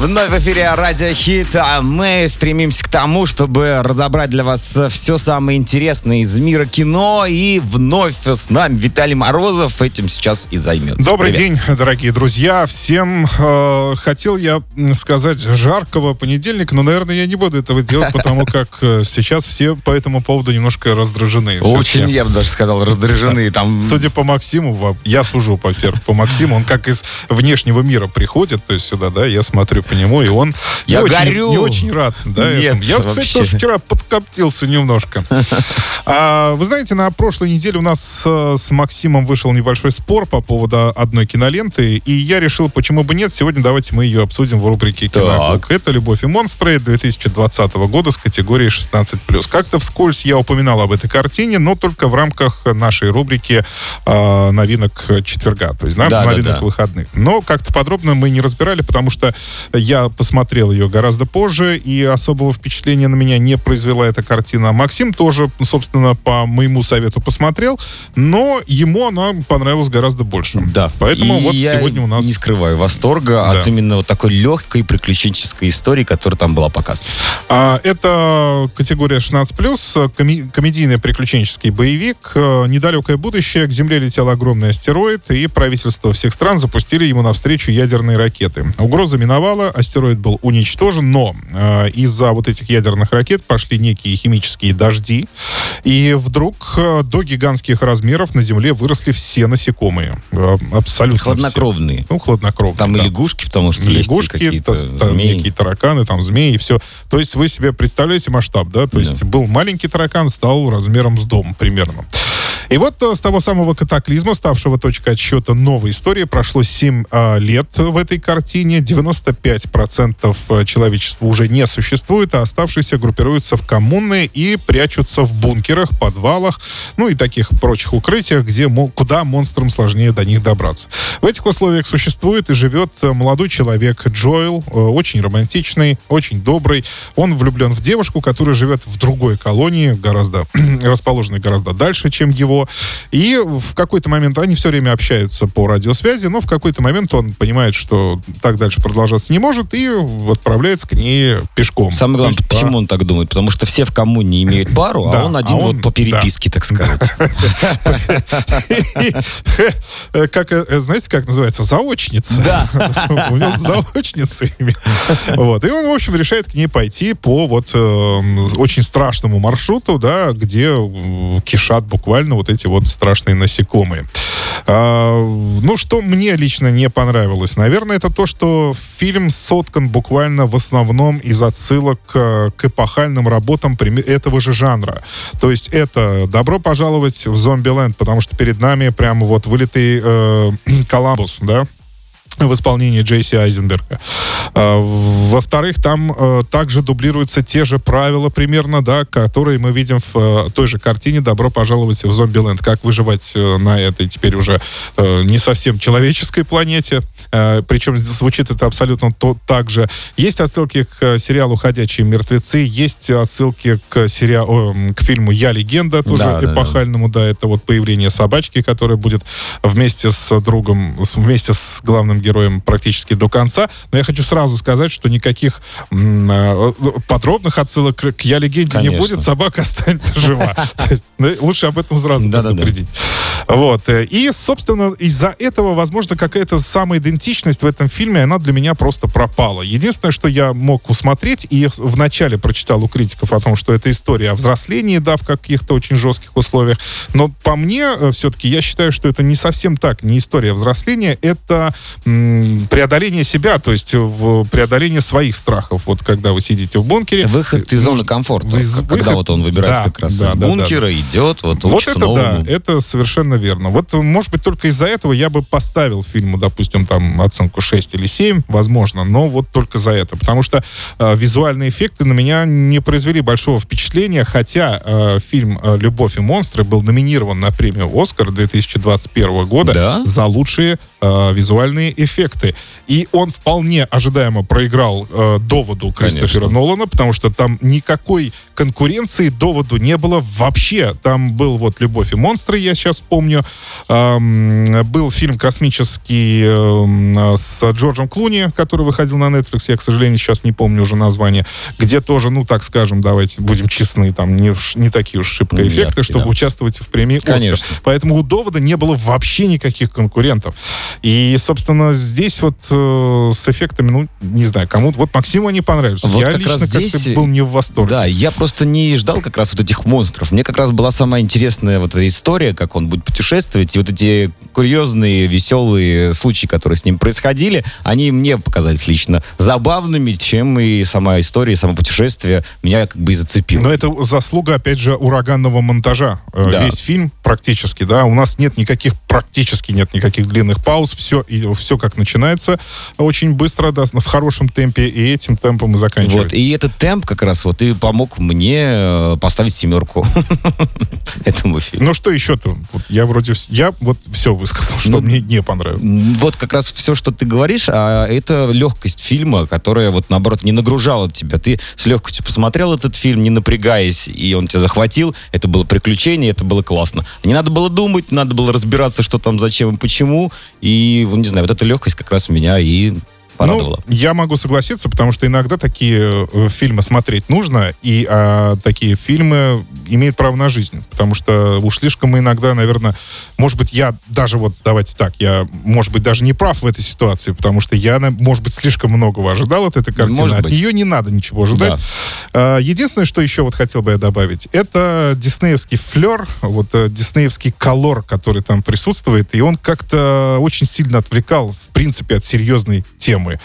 Вновь в эфире Радио Хит, а мы стремимся к тому, чтобы разобрать для вас все самое интересное из мира кино. И вновь с нами Виталий Морозов этим сейчас и займется. Добрый Привет. день, дорогие друзья. Всем э, хотел я сказать жаркого понедельника, но, наверное, я не буду этого делать, потому как э, сейчас все по этому поводу немножко раздражены. Очень, я бы даже сказал, раздражены. Там Судя по Максиму, я сужу, по Максиму, он как из внешнего мира приходит, то есть сюда, да, я смотрю по нему, и он не, Я очень, горю. не очень рад. Да, Нет, этому. Я, кстати, вообще. тоже вчера подкоптился немножко. А, вы знаете, на прошлой неделе у нас э, с Максимом вышел небольшой спор по поводу одной киноленты, и я решил, почему бы нет, сегодня давайте мы ее обсудим в рубрике «Киноклуб». Это «Любовь и монстры» 2020 года с категорией 16+. Как-то вскользь я упоминал об этой картине, но только в рамках нашей рубрики э, новинок четверга, то есть да, Да, да, новинок да. выходных. Но как-то подробно мы не разбирали, потому что я посмотрел ее гораздо позже, и особого впечатления на меня не произвела эта картина. Максим тоже, собственно, по моему совету посмотрел, но ему она понравилась гораздо больше. Да. Поэтому И вот я сегодня у нас... не скрываю восторга Да. от именно вот такой легкой приключенческой истории, которая там была показана. А, Это категория 16+, коми- комедийный приключенческий боевик. Э, Недалекое будущее, к Земле летел огромный астероид, и правительства всех стран запустили ему навстречу ядерные ракеты. Угроза миновала, астероид был уничтожен, но э, из-за вот этих ядерных ракет пошли некие химические дожди, и вдруг э, до гигантских размеров на Земле выросли все насекомые. Э, Абсолютно все. Хладнокровные. Ну, хладнокровные. Там да и лягушки, потому что есть лягушки, какие-то та- та- некие тараканы, там змеи и все. То есть вы себе представляете масштаб, да? То есть был маленький таракан, стал размером с дом примерно. И вот э, с того самого катаклизма, ставшего точкой отсчета новой истории, прошло 7 а, лет в этой картине. 95% э, человечества уже не существует, а оставшиеся группируются в коммуны и прячутся в бункерах, подвалах, ну и таких прочих укрытиях, где, куда монстрам сложнее до них добраться. В этих условиях существует и живет э, молодой человек Джоэл, очень романтичный, очень добрый. Он влюблен в девушку, которая живет в другой колонии, гораздо расположенной гораздо дальше, чем его. И в какой-то момент они все время общаются по радиосвязи, но в какой-то момент он понимает, что так дальше продолжаться не может, и отправляется к ней пешком. Самое главное, есть по- почему он так думает? Потому что все в коммуне имеют пару, а он а один вот по переписке, так сказать. Как, знаете, как называется? Заочница. Да. У него заочница имя. Вот. И он, в общем, решает к ней пойти по вот э, очень страшному маршруту, да, где кишат буквально вот эти вот страшные насекомые. А, ну, что мне лично не понравилось? Наверное, это то, что фильм соткан буквально в основном из отсылок э, к эпохальным работам этого же жанра. То есть это «Добро пожаловать в Зомбиленд», потому что перед нами прямо вот вылитый э, Коламбус, да, в исполнении Джейси Айзенберга. А, Во-вторых, там э, также дублируются те же правила примерно, да, которые мы видим в э, той же картине «Добро пожаловать в Зомбиленд». Как выживать э, на этой теперь уже не совсем человеческой планете. Э, причем звучит это абсолютно то, так же. Есть отсылки к э, сериалу «Ходячие мертвецы», есть отсылки к, сериалу, к фильму «Я легенда», тоже Да, да, да. эпохальному, да, это вот появление собачки, которая будет вместе с другом, вместе с главным героем практически до конца. Но я хочу сразу сказать, что никаких э, подробных отсылок к «Я легенде» не Конечно. будет, собака останется жива. Ну, Лучше об этом сразу предупредить. Вот. И, собственно, из-за этого, возможно, какая-то самоидентичность в этом фильме, она для меня просто пропала. Единственное, что я мог усмотреть, и вначале прочитал у критиков о том, что это история о взрослении, да, в каких-то очень жестких условиях. Но по мне, все-таки, я считаю, что это не совсем так, не история взросления, это м, преодоление себя, то есть в преодоление своих страхов. Вот когда вы сидите в бункере. Выход из зоны комфорта. Из- Когда выход- вот он выбирается Да, как раз да, из да, да, бункера, идет, вот Вот это новому. да, это совершенно верно. Вот, может быть, только из-за этого я бы поставил фильму, допустим, там там оценку 6 или 7, возможно, но вот только за это. Потому что э, визуальные эффекты на меня не произвели большого впечатления, хотя э, фильм э, «Любовь и монстры» был номинирован на премию «Оскар» 2021 года Да? за лучшие э, визуальные эффекты. И он вполне ожидаемо проиграл э, доводу Кристофера Конечно. Нолана, потому что там никакой конкуренции доводу не было вообще. Там был вот «Любовь и монстры», я сейчас помню. Эм, был фильм космический эм, с Джорджем Клуни, который выходил на Netflix, я, к сожалению, сейчас не помню уже название, где тоже, ну, так скажем, давайте будем честны, там не, не такие уж шибко эффекты, Яркие, чтобы да. участвовать в премии «Оскар». Конечно. Поэтому у довода не было вообще никаких конкурентов. И, собственно, здесь вот э, с эффектами, ну, не знаю, кому-то... Вот Максиму они понравились. Вот я как лично раз как-то здесь- был не в восторге. Да, я просто не ждал как раз вот этих монстров. Мне как раз была самая интересная вот эта история, как он будет путешествовать, и вот эти курьезные, веселые случаи, которые с ним происходили, они мне показались лично забавными, чем и сама история, и само путешествие меня как бы и зацепило. Но это заслуга, опять же, ураганного монтажа. Э, Да. Весь фильм практически, да, у нас нет никаких, практически нет никаких длинных пауз, все, и все как начинается очень быстро, да, в хорошем темпе, и этим темпом и заканчивается. Вот, и этот темп как раз вот и помог мне э, поставить семерку этому фильму. Ну что еще-то? Я вроде, я вот все высказал, что Ну, мне не понравилось. Вот как раз все, что ты говоришь, а это легкость фильма, которая вот наоборот не нагружала тебя. Ты с легкостью посмотрел этот фильм, не напрягаясь, и он тебя захватил. Это было приключение, это было классно. Не надо было думать, надо было разбираться, что там, зачем и почему. И, ну, не знаю, вот эта легкость как раз меня и порадовала. Ну, я могу согласиться, потому что иногда такие э, фильмы смотреть нужно, и а, такие фильмы имеют право на жизнь. Потому что уж слишком мы иногда, наверное, может быть, я даже вот, давайте так, я, может быть, даже не прав в этой ситуации, потому что я, может быть, слишком многого ожидал от этой картины. Может От быть. нее не надо ничего ожидать. А, Единственное, что еще вот хотел бы я добавить, это диснеевский флер, вот э, диснеевский колор, который там присутствует, и он как-то очень сильно отвлекал, в принципе, от серьезной темы.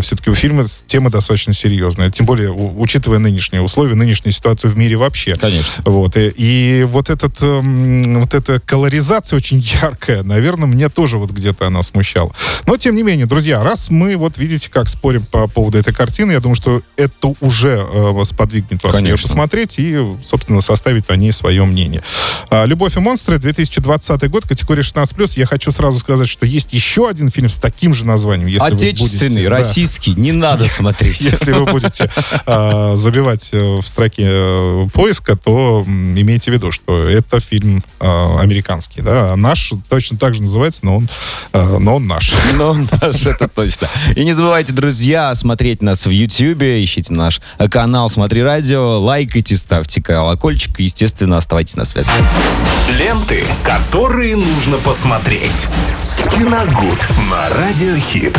Все-таки у фильма тема достаточно серьезная, тем более учитывая нынешние условия, нынешнюю ситуацию в мире вообще. Конечно. Вот, и, и вот, этот, эм, вот эта колоризация очень яркая, наверное, мне тоже вот где-то она смущала. Но, тем не менее, друзья, раз мы, вот видите, как спорим по поводу этой картины, я думаю, что это уже э, вас подвигнет вас ее Конечно. посмотреть и, собственно, составить по ней свое мнение. А, «Любовь и монстры», 2020 год, категория 16+. Я хочу сразу сказать, что есть еще один фильм с таким же названием. Если вы Отечественный, будете- да. российский, не надо смотреть. Если вы будете а, забивать э, в строке э, поиска, то имейте в виду, что это фильм а, американский, да, а наш точно так же называется, но он, а, но он наш. Ну, наш, это точно. И не забывайте, друзья, смотреть нас в Ютьюбе, ищите наш э, канал «Смотри радио», лайкайте, ставьте колокольчик и, естественно, оставайтесь на связи. Ленты, которые нужно посмотреть. Киногуд на Радиохит.